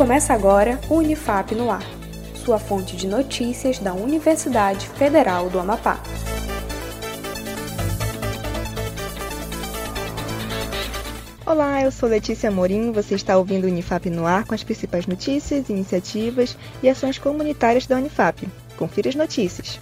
Começa agora o Unifap no Ar, sua fonte de notícias da Universidade Federal do Amapá. Olá, eu sou Letícia Morim, você está ouvindo o Unifap no Ar com as principais notícias, iniciativas e ações comunitárias da Unifap. Confira as notícias.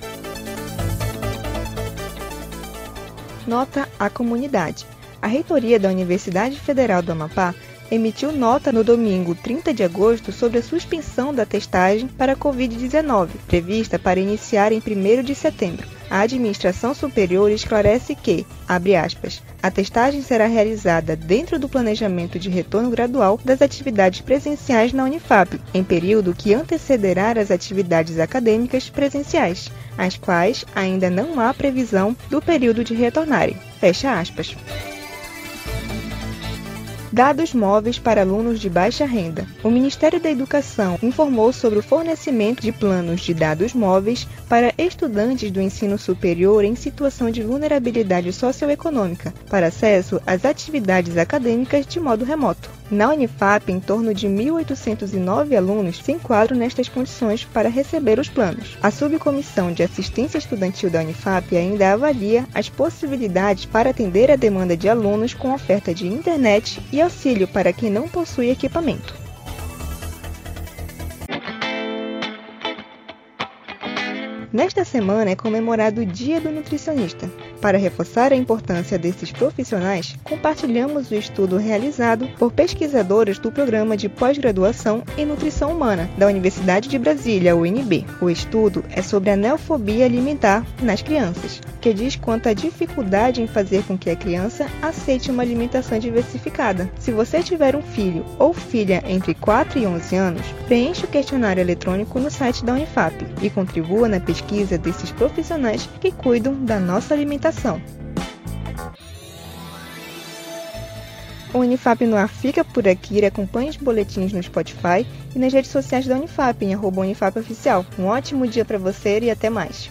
Nota à comunidade. A reitoria da Universidade Federal do Amapá emitiu nota no domingo 30 de agosto sobre a suspensão da testagem para a Covid-19, prevista para iniciar em 1 de setembro. A administração superior esclarece que, abre aspas, a testagem será realizada dentro do planejamento de retorno gradual das atividades presenciais na Unifap, em período que antecederá as atividades acadêmicas presenciais, as quais ainda não há previsão do período de retornarem. Fecha aspas. Dados móveis para alunos de baixa renda. O Ministério da Educação informou sobre o fornecimento de planos de dados móveis para estudantes do ensino superior em situação de vulnerabilidade socioeconômica, para acesso às atividades acadêmicas de modo remoto. Na Unifap, em torno de 1.809 alunos se enquadram nestas condições para receber os planos. A Subcomissão de Assistência Estudantil da Unifap ainda avalia as possibilidades para atender a demanda de alunos com oferta de internet e auxílio para quem não possui equipamento. Nesta semana é comemorado o Dia do Nutricionista. Para reforçar a importância desses profissionais, compartilhamos o estudo realizado por pesquisadores do Programa de Pós-Graduação em Nutrição Humana da Universidade de Brasília, UNB. O estudo é sobre a neofobia alimentar nas crianças, que diz quanto à dificuldade em fazer com que a criança aceite uma alimentação diversificada. Se você tiver um filho ou filha entre 4 e 11 anos, preencha o questionário eletrônico no site da Unifap e contribua na pesquisa desses profissionais que cuidam da nossa alimentação o Unifap no ar fica por aqui. Acompanhe os boletins no Spotify e nas redes sociais da Unifap, em arroba Unifap Oficial. Um ótimo dia para você e até mais.